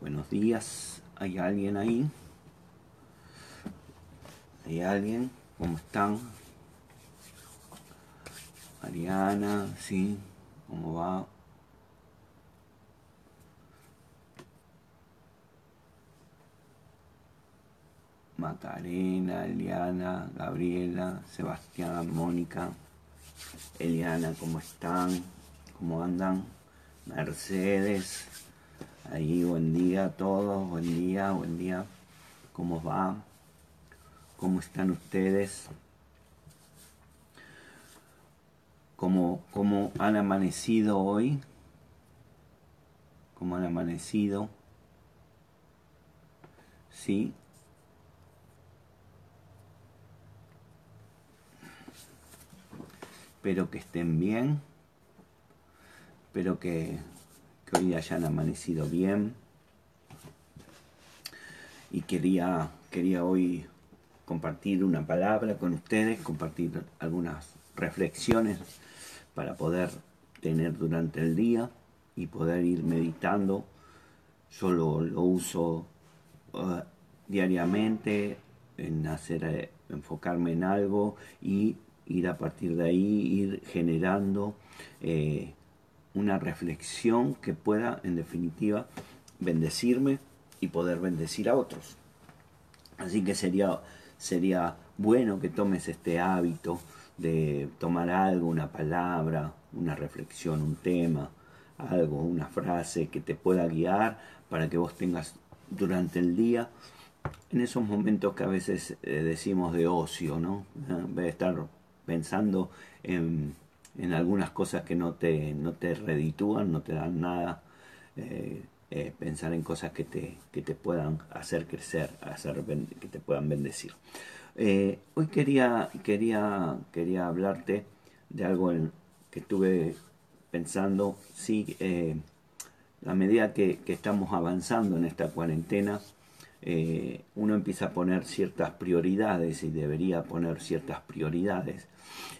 Buenos días, ¿hay alguien ahí? ¿Hay alguien? ¿Cómo están? Mariana, ¿sí? ¿Cómo va? Macarena, Eliana, Gabriela, Sebastián, Mónica, Eliana, ¿cómo están? ¿Cómo andan? Mercedes, ahí buen día a todos, buen día, buen día, ¿cómo va? ¿Cómo están ustedes? ¿Cómo, cómo han amanecido hoy? ¿Cómo han amanecido? ¿Sí? Espero que estén bien. Espero que, hoy hayan amanecido bien. Y quería, quería hoy compartir una palabra con ustedes, compartir algunas reflexiones para poder tener durante el día y poder ir meditando. Yo lo, lo uso uh, diariamente en hacer, eh, enfocarme en algo y ir a partir de ahí, ir generando eh, una reflexión que pueda, en definitiva, bendecirme y poder bendecir a otros. Así que sería, sería bueno que tomes este hábito de tomar algo, una palabra, una reflexión, un tema, algo, una frase que te pueda guiar para que vos tengas durante el día, en esos momentos que a veces eh, decimos de ocio, ¿no? En vez de estar pensando en, algunas cosas que no te, no te reditúan, no te dan nada. Eh, eh, pensar en cosas que te, que te puedan hacer crecer, hacer, que te puedan bendecir. Eh, hoy quería, quería, quería hablarte de algo que estuve pensando, sí, eh, a medida que, estamos avanzando en esta cuarentena, eh, uno empieza a poner ciertas prioridades y debería poner ciertas prioridades.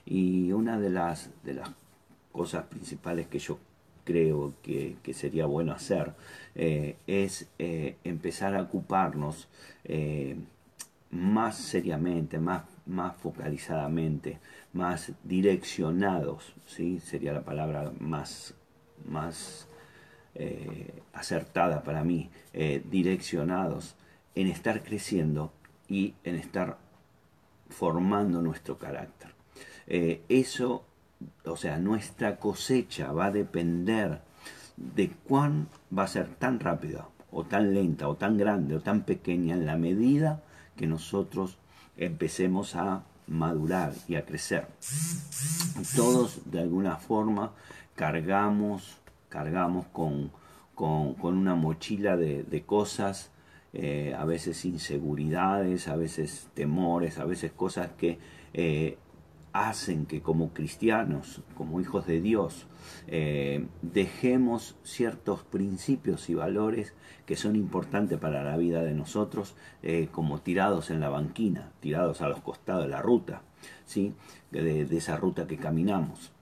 Y una de las, de las cosas principales que yo creo que, que sería bueno hacer eh, es eh, empezar a ocuparnos más seriamente, más, más focalizadamente, más direccionados, ¿sí? sería la palabra más, más acertada para mí, direccionados en estar creciendo y en estar formando nuestro carácter. Eh, eso, o sea, nuestra cosecha va a depender de cuán va a ser tan rápida o tan lenta o tan grande o tan pequeña en la medida que nosotros empecemos a madurar y a crecer. Todos de alguna forma cargamos, cargamos con, con, con una mochila de, de cosas eh, a veces inseguridades, a veces temores, a veces cosas que eh, hacen que como cristianos, como hijos de Dios, eh, dejemos ciertos principios y valores que son importantes para la vida de nosotros, como tirados en la banquina, tirados a los costados de la ruta, ¿sí? de, esa ruta que caminamos.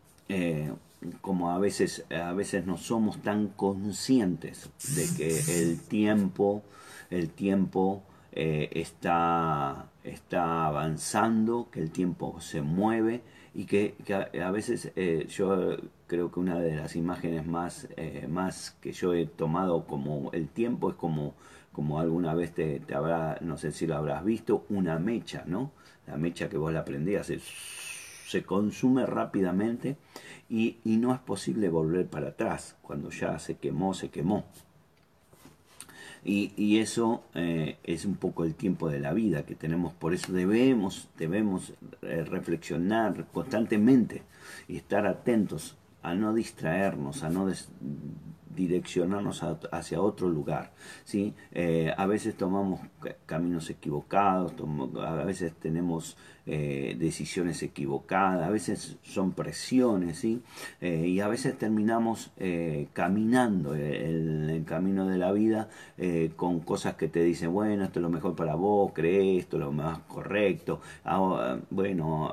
Como a veces, a veces no somos tan conscientes de que el tiempo el tiempo eh, está, está avanzando, que el tiempo se mueve y que, que a, veces eh, yo creo que una de las imágenes más, eh, más que yo he tomado como el tiempo es como, como alguna vez te, te, habrá, no sé si lo habrás visto, una mecha, ¿no? La mecha que vos la prendías se consume rápidamente y, y no es posible volver para atrás. Cuando ya se quemó, se quemó. Y, y eso eh, es un poco el tiempo de la vida que tenemos. Por eso debemos, debemos eh, reflexionar constantemente y estar atentos a no distraernos, a no direccionarnos hacia otro lugar. ¿sí? Eh, a veces tomamos caminos equivocados, a veces tenemos eh, decisiones equivocadas, a veces son presiones. Eh, y a veces terminamos eh, caminando el, camino de la vida con cosas que te dicen, bueno, esto es lo mejor para vos, crees, esto es lo más correcto, ah, bueno,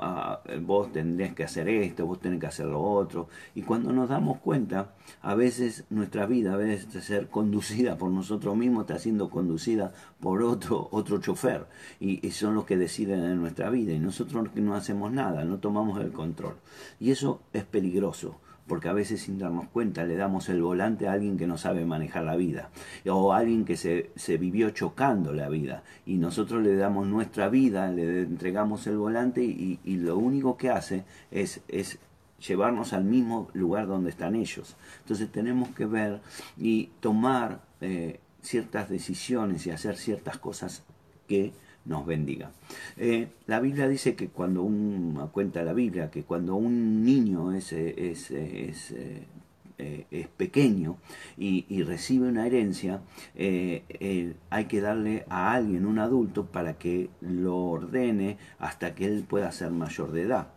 vos tendrías que hacer esto, vos tenés que hacer lo otro, y cuando nos damos cuenta, a veces nuestra vida, a veces de ser conducida por nosotros mismos, está siendo conducida por otro, otro chofer, y, son los que deciden en nuestra vida, y nosotros no hacemos nada, no tomamos el control. Y eso es peligroso, porque a veces sin darnos cuenta le damos el volante a alguien que no sabe manejar la vida, o a alguien que se, se vivió chocando la vida, y nosotros le damos nuestra vida, le entregamos el volante y, y lo único que hace es, es llevarnos al mismo lugar donde están ellos. Entonces tenemos que ver y tomar eh, ciertas decisiones y hacer ciertas cosas que nos bendiga. Eh, la Biblia dice que cuando un, cuenta la Biblia, que cuando un niño es, es, es, eh, pequeño y, recibe una herencia, eh, hay que darle a alguien, un adulto, para que lo ordene hasta que él pueda ser mayor de edad.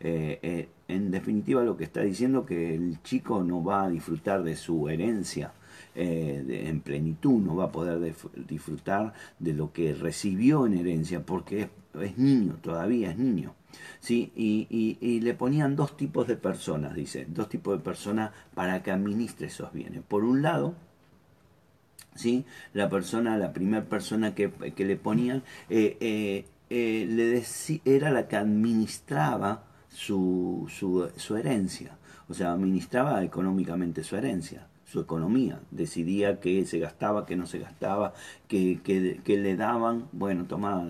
en definitiva lo que está diciendo que el chico no va a disfrutar de su herencia eh, en plenitud, no va a poder disfrutar de lo que recibió en herencia porque es, niño, todavía es niño. ¿sí? Y, le ponían dos tipos de personas, dice, dos tipos de personas para que administre esos bienes. Por un lado, ¿sí? la persona, la primera persona que, le ponían, eh, eh, era la que administraba su, su, su herencia, o sea, administraba económicamente su herencia su economía, decidía qué se gastaba, qué no se gastaba, qué, le daban, bueno, toma,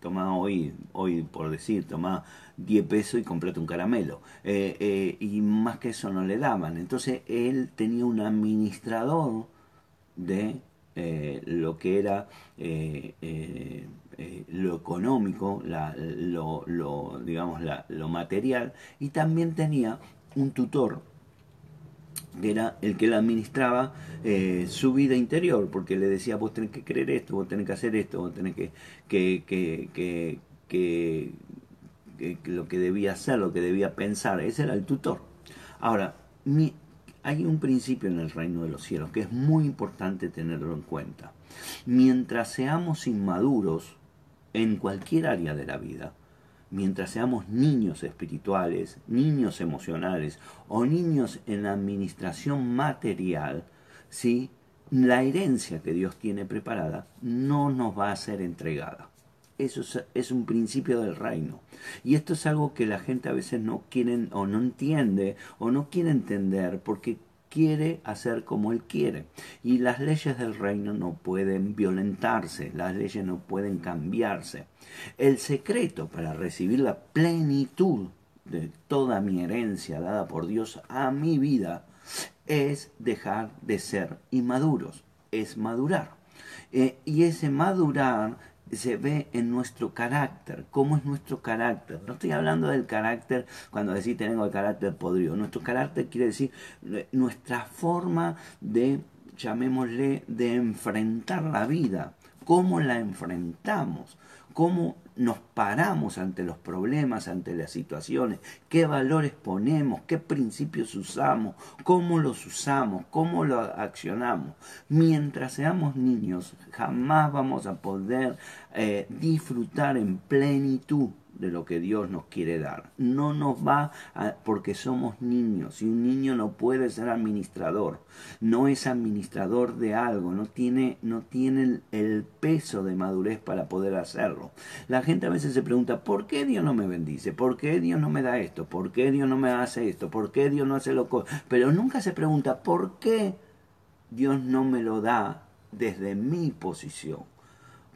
toma hoy, hoy por decir, toma 10 pesos y comprate un caramelo. Eh, eh, y más que eso no le daban. Entonces él tenía un administrador de eh, lo que era lo económico, lo, lo, digamos, lo material, y también tenía un tutor que era el que le administraba eh, su vida interior, porque le decía, vos tenés que creer esto, vos tenés que hacer esto, vos tenés que, que, que, que, lo que debía hacer, lo que debía pensar, ese era el tutor. Ahora, hay un principio en el reino de los cielos que es muy importante tenerlo en cuenta. Mientras seamos inmaduros en cualquier área de la vida, mientras seamos niños espirituales, niños emocionales o niños en la administración material, ¿sí? la herencia que Dios tiene preparada no nos va a ser entregada. Eso es, un principio del reino. Y esto es algo que la gente a veces no quiere o no entiende o no quiere entender porque quiere hacer como él quiere. Y las leyes del reino no pueden violentarse, las leyes no pueden cambiarse. El secreto para recibir la plenitud de toda mi herencia dada por Dios a mi vida es dejar de ser inmaduros, es madurar. Eh, y ese madurar se ve en nuestro carácter, cómo es nuestro carácter. No estoy hablando del carácter cuando decís tengo el carácter podrido. Nuestro carácter quiere decir eh, nuestra forma de, llamémosle, de enfrentar la vida, cómo la enfrentamos, cómo nos paramos ante los problemas, ante las situaciones, qué valores ponemos, qué principios usamos, cómo los usamos, cómo los accionamos. Mientras seamos niños, jamás vamos a poder eh, disfrutar en plenitud de lo que Dios nos quiere dar. No nos va porque somos niños y un niño no puede ser administrador. No es administrador de algo, no tiene, no tiene el, peso de madurez para poder hacerlo. La gente a veces se pregunta, ¿por qué Dios no me bendice? ¿Por qué Dios no me da esto? ¿Por qué Dios no me hace esto? ¿Por qué Dios no hace lo. Pero nunca se pregunta, ¿por qué Dios no me lo da desde mi posición?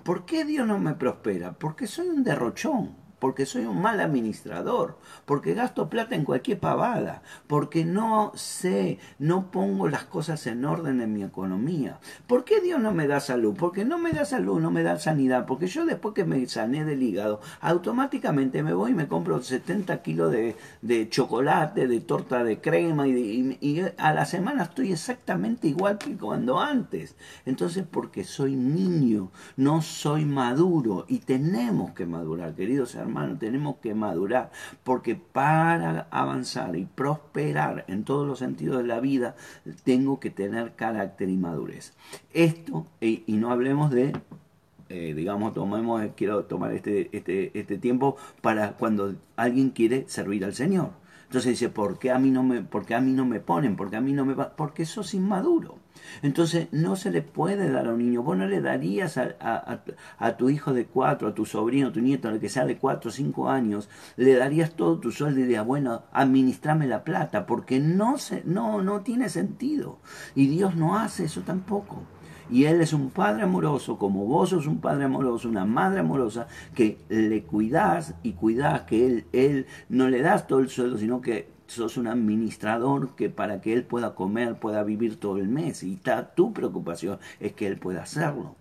¿Por qué Dios no me prospera? Porque soy un derrochón porque soy un mal administrador, porque gasto plata en cualquier pavada, porque no sé, no pongo las cosas en orden en mi economía. ¿Por qué Dios no me da salud? Porque no me da salud, no me da sanidad, porque yo después que me sané del hígado, automáticamente me voy y me compro 70 kilos de, chocolate, de torta de crema y, y a la semana estoy exactamente igual que cuando antes. Entonces, porque soy niño, no soy maduro y tenemos que madurar, queridos hermanos, tenemos que madurar, porque para avanzar y prosperar en todos los sentidos de la vida, tengo que tener carácter y madurez. Esto, y, no hablemos de eh, digamos, tomemos, quiero tomar este, este, este tiempo para cuando alguien quiere servir al Señor. Entonces dice, ¿por qué a mí no me, por a mí no me ponen? ¿Por qué a mí no me Porque sos inmaduro. Entonces no se le puede dar a un niño. Vos no le darías a, a, tu hijo de cuatro, a tu sobrino, a tu nieto, al que sea de cuatro o cinco años, le darías todo tu sueldo y dirías, bueno, administrame la plata, porque no, se, no, no tiene sentido. Y Dios no hace eso tampoco. Y Él es un padre amoroso, como vos sos un padre amoroso, una madre amorosa, que le cuidás y cuidás que Él, él no le das todo el sueldo, sino que sos un administrador que para que Él pueda comer, pueda vivir todo el mes. Y está, tu preocupación es que Él pueda hacerlo.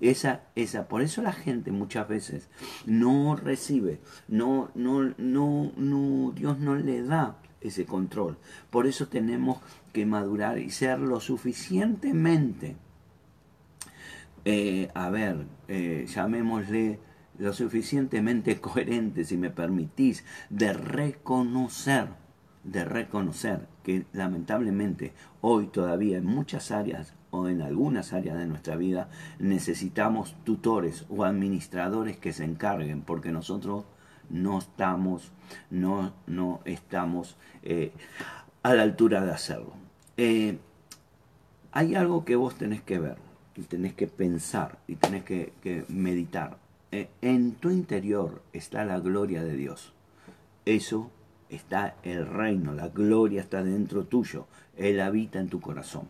Esa, esa, por eso la gente muchas veces no recibe, no, no, no, Dios no le da ese control. Por eso tenemos que madurar y ser lo suficientemente eh, a ver, eh, llamémosle lo suficientemente coherente, si me permitís, de reconocer, de reconocer que lamentablemente hoy todavía en muchas áreas o en algunas áreas de nuestra vida necesitamos tutores o administradores que se encarguen porque nosotros no estamos, no, no estamos eh, a la altura de hacerlo. hay algo que vos tenés que ver y tenés que pensar y tenés que, meditar. E, en tu interior está la gloria de Dios. Eso está el reino, la gloria está dentro tuyo. Él habita en tu corazón.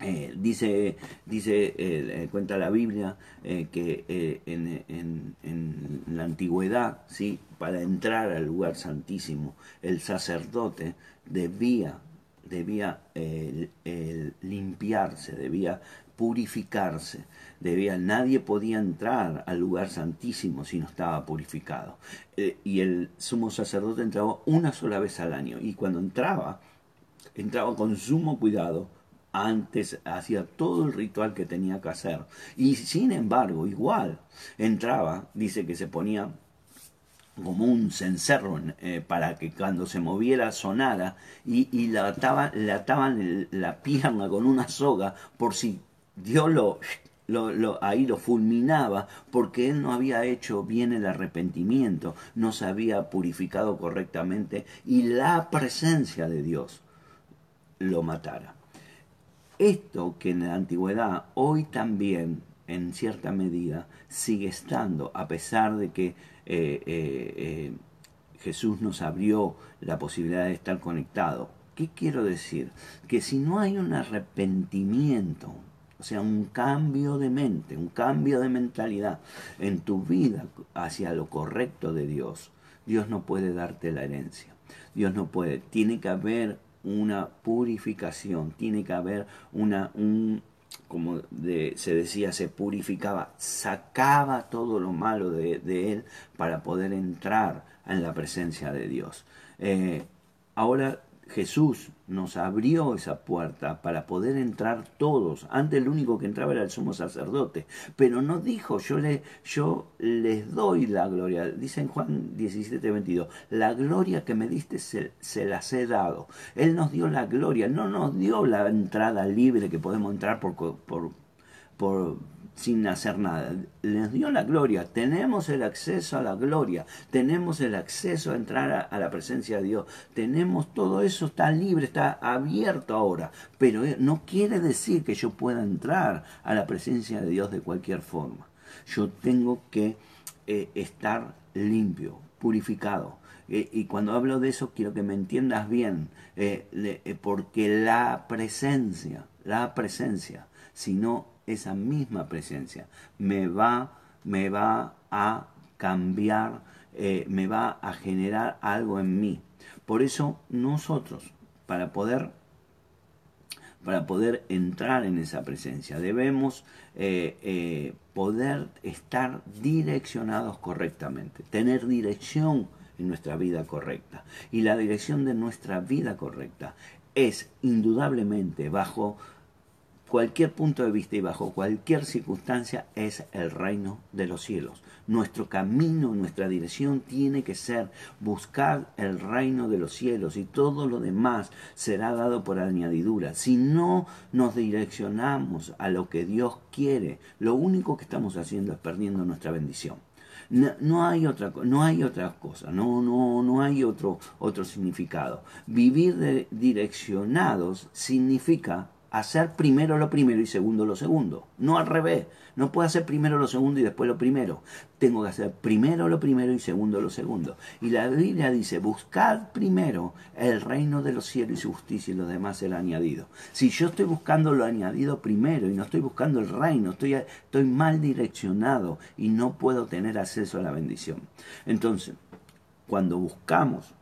Eh, dice, dice eh, cuenta la Biblia eh, que en, en, la antigüedad, ¿sí? para entrar al lugar santísimo, el sacerdote debía, debía limpiarse, debía purificarse. Debía, nadie podía entrar al lugar santísimo si no estaba purificado. Eh, y el sumo sacerdote entraba una sola vez al año. Y cuando entraba, entraba con sumo cuidado. Antes hacía todo el ritual que tenía que hacer. Y sin embargo, igual, entraba, dice que se ponía como un cencerro eh, para que cuando se moviera sonara y, y le, ataban la pierna con una soga por si Dios lo, lo, ahí lo fulminaba porque él no había hecho bien el arrepentimiento, no se había purificado correctamente y la presencia de Dios lo matara. Esto que en la antigüedad hoy también en cierta medida sigue estando, a pesar de que eh, eh, eh, Jesús nos abrió la posibilidad de estar conectado. ¿Qué quiero decir? Que si no hay un arrepentimiento o sea, un cambio de mente, un cambio de mentalidad en tu vida hacia lo correcto de Dios. Dios no puede darte la herencia. Dios no puede. Tiene que haber una purificación, tiene que haber una, un, como se decía, se purificaba, sacaba todo lo malo de, él para poder entrar en la presencia de Dios. Eh, ahora Jesús nos abrió esa puerta para poder entrar todos. Antes el único que entraba era el sumo sacerdote, pero no dijo, yo, yo les doy la gloria. Dice en Juan 17, 22, la gloria que me diste se, se, las he dado. Él nos dio la gloria, no nos dio la entrada libre que podemos entrar por, por, por sin hacer nada. Les dio la gloria. Tenemos el acceso a la gloria. Tenemos el acceso a entrar a, la presencia de Dios. Tenemos todo eso, está libre, está abierto ahora. Pero eh, no quiere decir que yo pueda entrar a la presencia de Dios de cualquier forma. Yo tengo que eh, estar limpio, purificado. Eh, y cuando hablo de eso quiero que me entiendas bien, porque la presencia, la presencia, si no esa misma presencia me va, me va a cambiar, eh, me va a generar algo en mí. Por eso nosotros, para poder para poder entrar en esa presencia. Debemos eh, eh, poder estar direccionados correctamente, tener dirección en nuestra vida correcta. Y la dirección de nuestra vida correcta es indudablemente bajo cualquier punto de vista y bajo cualquier circunstancia es el reino de los cielos. Nuestro camino, nuestra dirección tiene que ser buscar el reino de los cielos y todo lo demás será dado por añadidura. Si no nos direccionamos a lo que Dios quiere, lo único que estamos haciendo es perdiendo nuestra bendición. No, hay otra no hay otra cosa no no no hay otro otro significado vivir direccionados significa hacer primero lo primero y segundo lo segundo. No al revés. No puedo hacer primero lo segundo y después lo primero. Tengo que hacer primero lo primero y segundo lo segundo. Y la Biblia dice, buscad primero el reino de los cielos y su justicia y lo demás será añadido. Si yo estoy buscando lo añadido primero y no estoy buscando el reino, estoy, estoy mal direccionado y no puedo tener acceso a la bendición. Entonces, cuando buscamos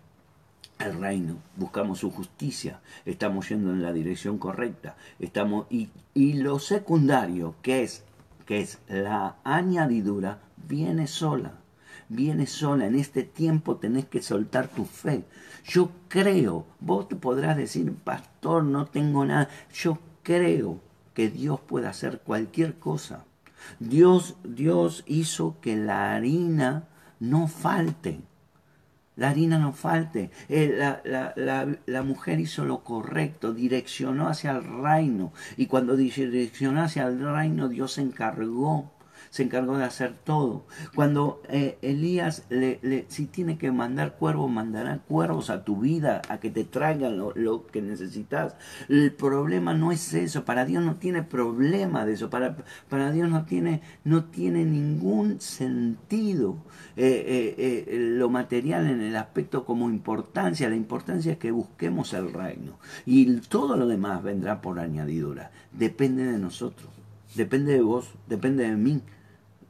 el reino, buscamos su justicia, estamos yendo en la dirección correcta, estamos y, y lo secundario, que es que es la añadidura, viene sola. Viene sola. En este tiempo tenés que soltar tu fe. Yo creo, vos te podrás decir, pastor, no tengo nada. Yo creo que Dios puede hacer cualquier cosa. Dios, Dios hizo que la harina no falte la harina no falte. Eh, la, la, la, la, mujer hizo lo correcto, direccionó hacia el reino. Y cuando direccionó hacia el reino, Dios se encargó se encargó de hacer todo. Cuando eh, Elías, le, si tiene que mandar cuervos, mandará cuervos a tu vida, a que te traigan lo, que necesitas. El problema no es eso, para Dios no tiene problema de eso, para, para Dios no tiene, no tiene ningún sentido eh, eh, lo material en el aspecto como importancia. La importancia es que busquemos el reino y todo lo demás vendrá por añadidura. Depende de nosotros. Depende de vos, depende de mí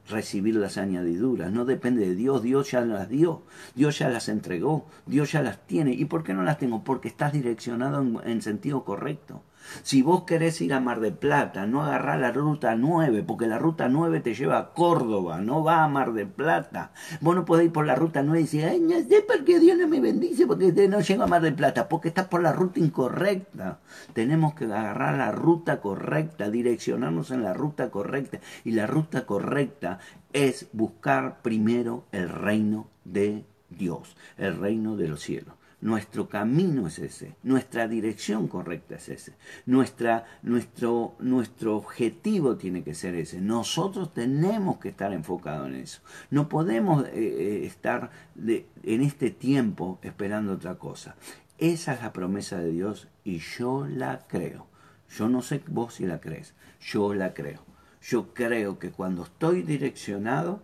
recibir las añadiduras. No depende de Dios, Dios ya las dio, Dios ya las entregó, Dios ya las tiene. ¿Y por qué no las tengo? Porque estás direccionado en, sentido correcto. Si vos querés ir a Mar de Plata, no agarrá la ruta 9, porque la ruta 9 te lleva a Córdoba, no va a Mar de Plata. Vos no podés ir por la ruta 9 y decir, ay, no sé por qué Dios no me bendice, porque no llego a Mar de Plata, porque estás por la ruta incorrecta. Tenemos que agarrar la ruta correcta, direccionarnos en la ruta correcta. Y la ruta correcta es buscar primero el reino de Dios, el reino de los cielos. Nuestro camino es ese, nuestra dirección correcta es ese, nuestra, nuestro, nuestro objetivo tiene que ser ese. Nosotros tenemos que estar enfocados en eso. No podemos eh, eh, estar en este tiempo esperando otra cosa. Esa es la promesa de Dios y yo la creo. Yo no sé vos si la crees, yo la creo. Yo creo que cuando estoy direccionado,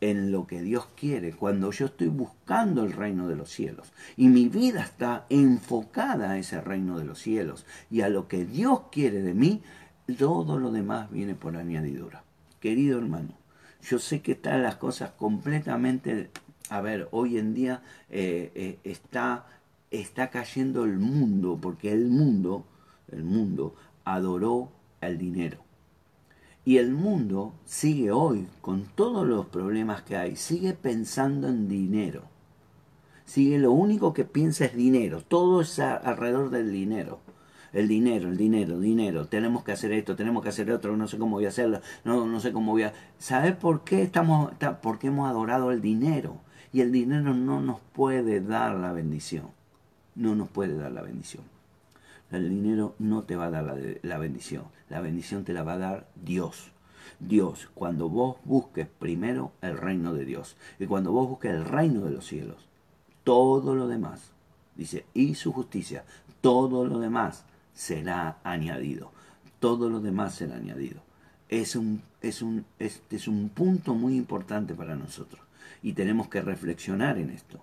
en lo que Dios quiere, cuando yo estoy buscando el reino de los cielos y mi vida está enfocada a ese reino de los cielos y a lo que Dios quiere de mí, todo lo demás viene por añadidura. Querido hermano, yo sé que están las cosas completamente, a ver, hoy en día eh, eh, está, está cayendo el mundo, porque el mundo, el mundo adoró el dinero y el mundo sigue hoy, con todos los problemas que hay, sigue pensando en dinero. Sigue lo único que piensa es dinero. Todo es alrededor del dinero. El dinero, el dinero, dinero. Tenemos que hacer esto, tenemos que hacer otro, no sé cómo voy a hacerlo, no, no sé cómo voy a... ¿Sabes por qué estamos, por qué hemos adorado el dinero? Y el dinero no nos puede dar la bendición. No nos puede dar la bendición. El dinero no te va a dar la, bendición. La bendición te la va a dar Dios. Dios, cuando vos busques primero el reino de Dios y cuando vos busques el reino de los cielos, todo lo demás, dice, y su justicia, todo lo demás será añadido. Todo lo demás será añadido. Es un, es un, este es un punto muy importante para nosotros y tenemos que reflexionar en esto.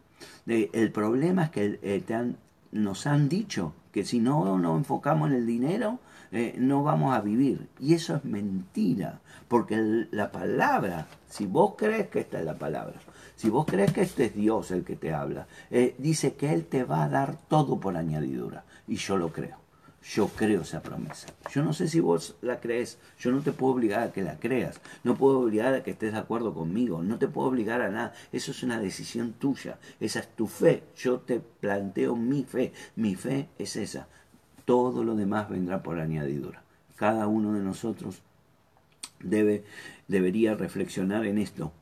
el problema es que eh, te han nos han dicho que si no nos enfocamos en el dinero, eh, no vamos a vivir. Y eso es mentira, porque la palabra, si vos crees que esta es la palabra, si vos crees que este es Dios el que te habla, eh, dice que Él te va a dar todo por añadidura. Y yo lo creo. Yo creo esa promesa. Yo no sé si vos la crees. Yo no te puedo obligar a que la creas. No puedo obligar a que estés de acuerdo conmigo. No te puedo obligar a nada. Eso es una decisión tuya. Esa es tu fe. Yo te planteo mi fe. Mi fe es esa. Todo lo demás vendrá por añadidura. Cada uno de nosotros debe, debería reflexionar en esto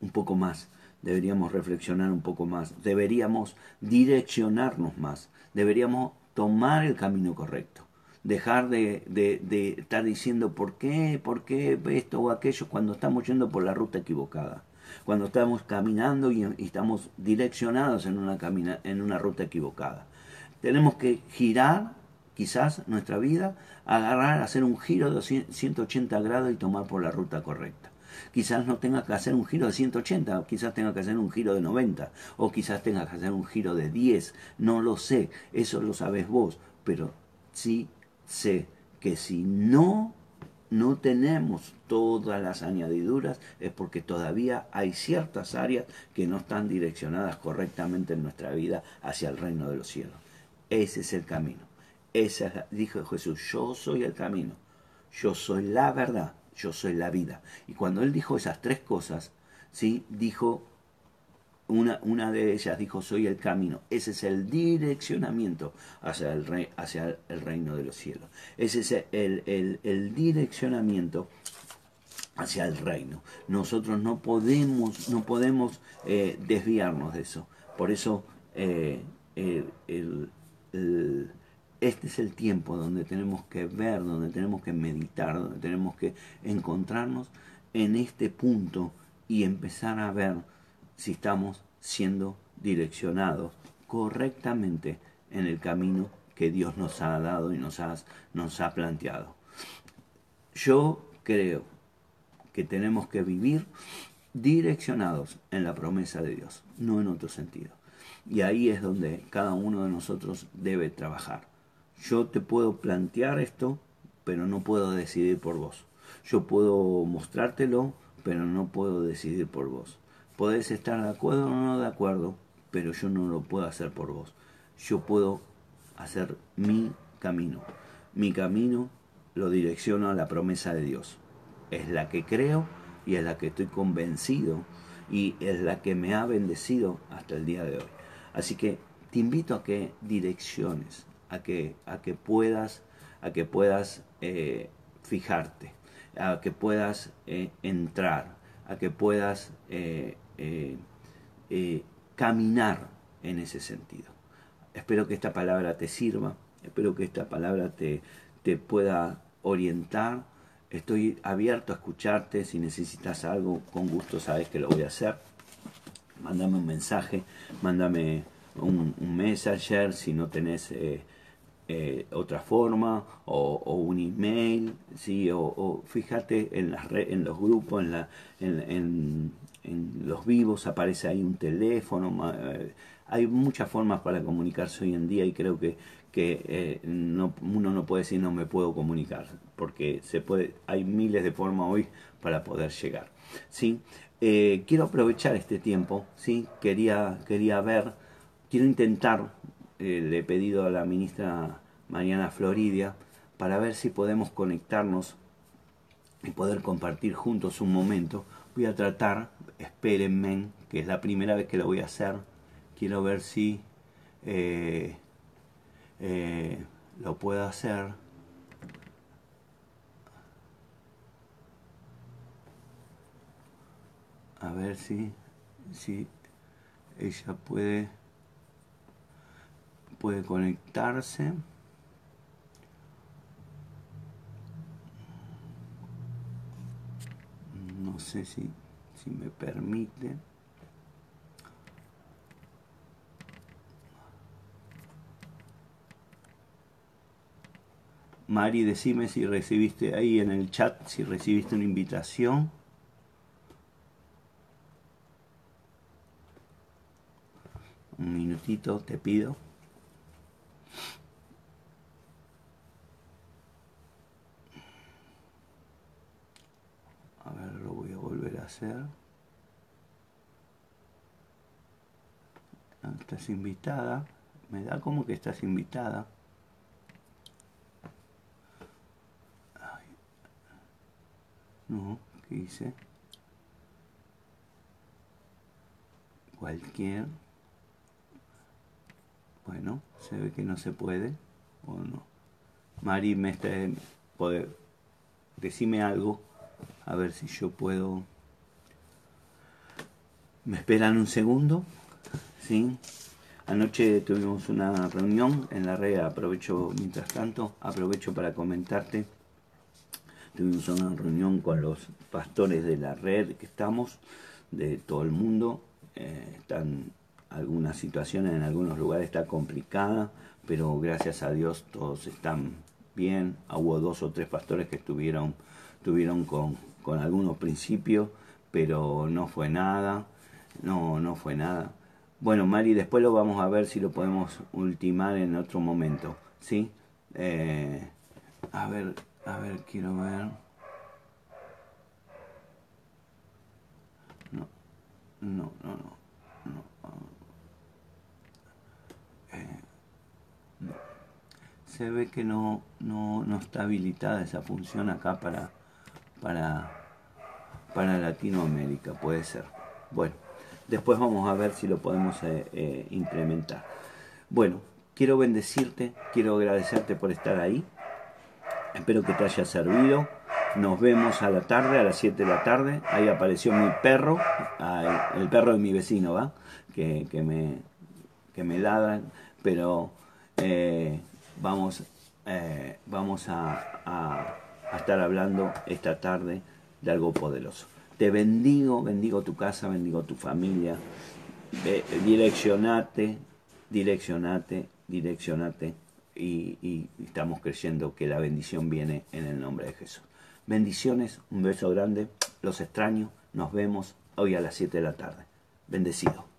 un poco más. Deberíamos reflexionar un poco más. Deberíamos direccionarnos más. Deberíamos tomar el camino correcto. Dejar de, de, estar diciendo por qué, por qué esto o aquello cuando estamos yendo por la ruta equivocada. Cuando estamos caminando y, estamos direccionados en una, en una ruta equivocada. Tenemos que girar quizás nuestra vida, agarrar, hacer un giro de 180 grados y tomar por la ruta correcta. Quizás no tenga que hacer un giro de 180, quizás tenga que hacer un giro de 90, o quizás tenga que hacer un giro de 10, no lo sé, eso lo sabes vos, pero sí sé que si no no tenemos todas las añadiduras es porque todavía hay ciertas áreas que no están direccionadas correctamente en nuestra vida hacia el reino de los cielos. Ese es el camino. Esa dijo Jesús, yo soy el camino, yo soy la verdad yo soy la vida. Y cuando él dijo esas tres cosas, ¿sí? dijo, una, una de ellas dijo, soy el camino. Ese es el direccionamiento hacia el, rey, hacia el reino de los cielos. Ese es el, el, direccionamiento hacia el reino. Nosotros no podemos, no podemos eh, desviarnos de eso. Por eso eh, el, este es el tiempo donde tenemos que ver, donde tenemos que meditar, donde tenemos que encontrarnos en este punto y empezar a ver si estamos siendo direccionados correctamente en el camino que Dios nos ha dado y nos ha, nos ha planteado. Yo creo que tenemos que vivir direccionados en la promesa de Dios, no en otro sentido. Y ahí es donde cada uno de nosotros debe trabajar. Yo te puedo plantear esto, pero no puedo decidir por vos. Yo puedo mostrártelo, pero no puedo decidir por vos. Podés estar de acuerdo o no de acuerdo, pero yo no lo puedo hacer por vos. Yo puedo hacer mi camino. Mi camino lo direcciono a la promesa de Dios. Es la que creo y es la que estoy convencido y es la que me ha bendecido hasta el día de hoy. Así que te invito a que direcciones a que, a que puedas, a que puedas eh, fijarte, a que puedas eh, entrar, a que puedas eh, caminar en ese sentido. Espero que esta palabra te sirva, espero que esta palabra te, te pueda orientar. Estoy abierto a escucharte, si necesitas algo, con gusto sabes que lo voy a hacer. Mándame un mensaje, mándame un, un messenger si no tenés otra forma o, un email, ¿sí? o, fíjate en, las en los grupos, en, la, en, los vivos aparece ahí un teléfono, eh, hay muchas formas para comunicarse hoy en día y creo que, que eh, no, uno no puede decir no me puedo comunicar, porque se puede, hay miles de formas hoy para poder llegar. ¿sí? quiero aprovechar este tiempo, ¿sí? quería, quería ver, quiero intentar eh, le he pedido a la ministra Mariana Floridia para ver si podemos conectarnos y poder compartir juntos un momento. Voy a tratar, espérenme, que es la primera vez que lo voy a hacer. Quiero ver si eh, eh, lo puedo hacer. A ver si, si ella puede puede conectarse. No sé si, si me permite. Mari, decime si recibiste ahí en el chat, si recibiste una invitación. Un minutito, te pido. Ah, estás invitada. Me da como que estás invitada. No, ¿qué hice? Cualquier. Bueno, se ve que no se puede. ¿O no? Mari, me está... Poder, decime algo. A ver si yo puedo... ¿Me esperan un segundo? ¿Sí? Anoche tuvimos una reunión en la red, aprovecho mientras tanto, aprovecho para comentarte. Tuvimos una reunión con los pastores de la red que estamos, de todo el mundo. Eh, están algunas situaciones en algunos lugares está complicada, pero gracias a Dios todos están bien. Hubo dos o tres pastores que estuvieron, estuvieron con algunos principios, pero no fue nada. No, no fue nada. Bueno, Mari, después lo vamos a ver si lo podemos ultimar en otro momento, ¿sí? Eh, a ver, a ver, quiero ver. No, no, no, no. Eh. Se ve que no, no, no está habilitada esa función acá para, para, para Latinoamérica, puede ser. Bueno. Después vamos a ver si lo podemos eh, eh, implementar. Bueno, quiero bendecirte, quiero agradecerte por estar ahí. Espero que te haya servido. Nos vemos a la tarde, a las 7 de la tarde. Ahí apareció mi perro, el perro de mi vecino, ¿va? Que, me, que me ladran. Pero eh, vamos, vamos a estar hablando esta tarde de algo poderoso. Te bendigo, bendigo tu casa, bendigo tu familia. direccionate, direccionate, direccionate. Y, estamos creyendo que la bendición viene en el nombre de Jesús. Bendiciones, un beso grande, los extraño, nos vemos hoy a las 7 de la tarde. Bendecido.